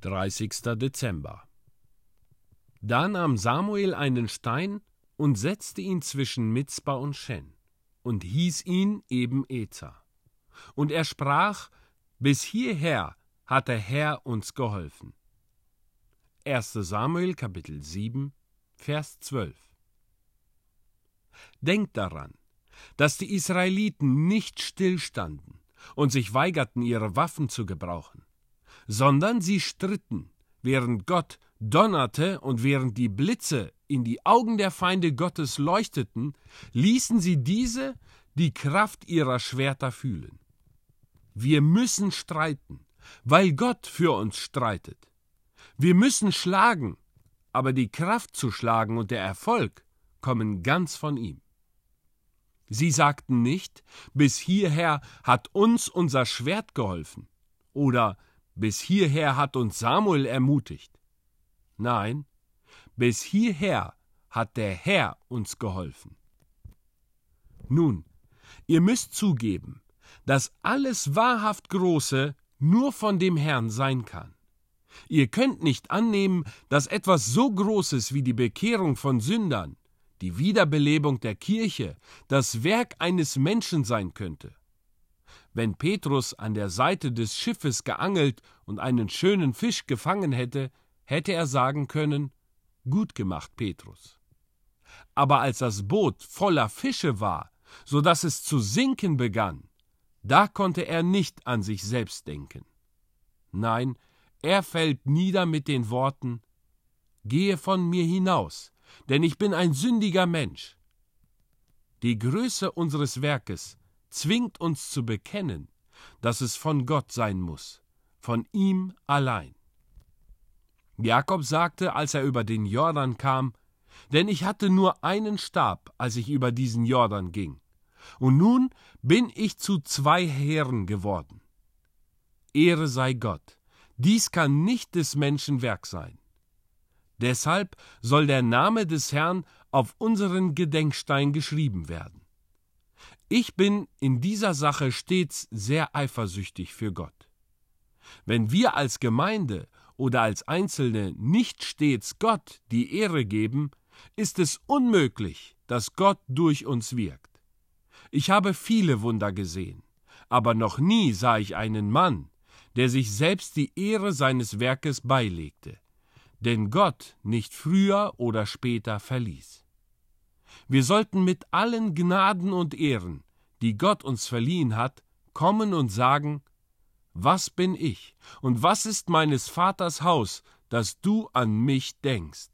30. Dezember. Da nahm Samuel einen Stein und setzte ihn zwischen Mitzba und Shen und hieß ihn eben Ezer. Und er sprach: Bis hierher hat der Herr uns geholfen. 1. Samuel Kapitel 7, Vers 12. Denkt daran, dass die Israeliten nicht stillstanden und sich weigerten, ihre Waffen zu gebrauchen sondern sie stritten, während Gott donnerte und während die Blitze in die Augen der Feinde Gottes leuchteten, ließen sie diese die Kraft ihrer Schwerter fühlen. Wir müssen streiten, weil Gott für uns streitet. Wir müssen schlagen, aber die Kraft zu schlagen und der Erfolg kommen ganz von ihm. Sie sagten nicht, bis hierher hat uns unser Schwert geholfen oder bis hierher hat uns Samuel ermutigt. Nein, bis hierher hat der Herr uns geholfen. Nun, ihr müsst zugeben, dass alles wahrhaft Große nur von dem Herrn sein kann. Ihr könnt nicht annehmen, dass etwas so Großes wie die Bekehrung von Sündern, die Wiederbelebung der Kirche, das Werk eines Menschen sein könnte. Wenn Petrus an der Seite des Schiffes geangelt und einen schönen Fisch gefangen hätte, hätte er sagen können Gut gemacht, Petrus. Aber als das Boot voller Fische war, so dass es zu sinken begann, da konnte er nicht an sich selbst denken. Nein, er fällt nieder mit den Worten Gehe von mir hinaus, denn ich bin ein sündiger Mensch. Die Größe unseres Werkes zwingt uns zu bekennen, dass es von Gott sein muss, von ihm allein. Jakob sagte, als er über den Jordan kam, denn ich hatte nur einen Stab, als ich über diesen Jordan ging, und nun bin ich zu zwei Heeren geworden. Ehre sei Gott, dies kann nicht des Menschen Werk sein. Deshalb soll der Name des Herrn auf unseren Gedenkstein geschrieben werden. Ich bin in dieser Sache stets sehr eifersüchtig für Gott. Wenn wir als Gemeinde oder als Einzelne nicht stets Gott die Ehre geben, ist es unmöglich, dass Gott durch uns wirkt. Ich habe viele Wunder gesehen, aber noch nie sah ich einen Mann, der sich selbst die Ehre seines Werkes beilegte, denn Gott nicht früher oder später verließ. Wir sollten mit allen Gnaden und Ehren, die Gott uns verliehen hat, kommen und sagen, was bin ich und was ist meines Vaters Haus, dass du an mich denkst?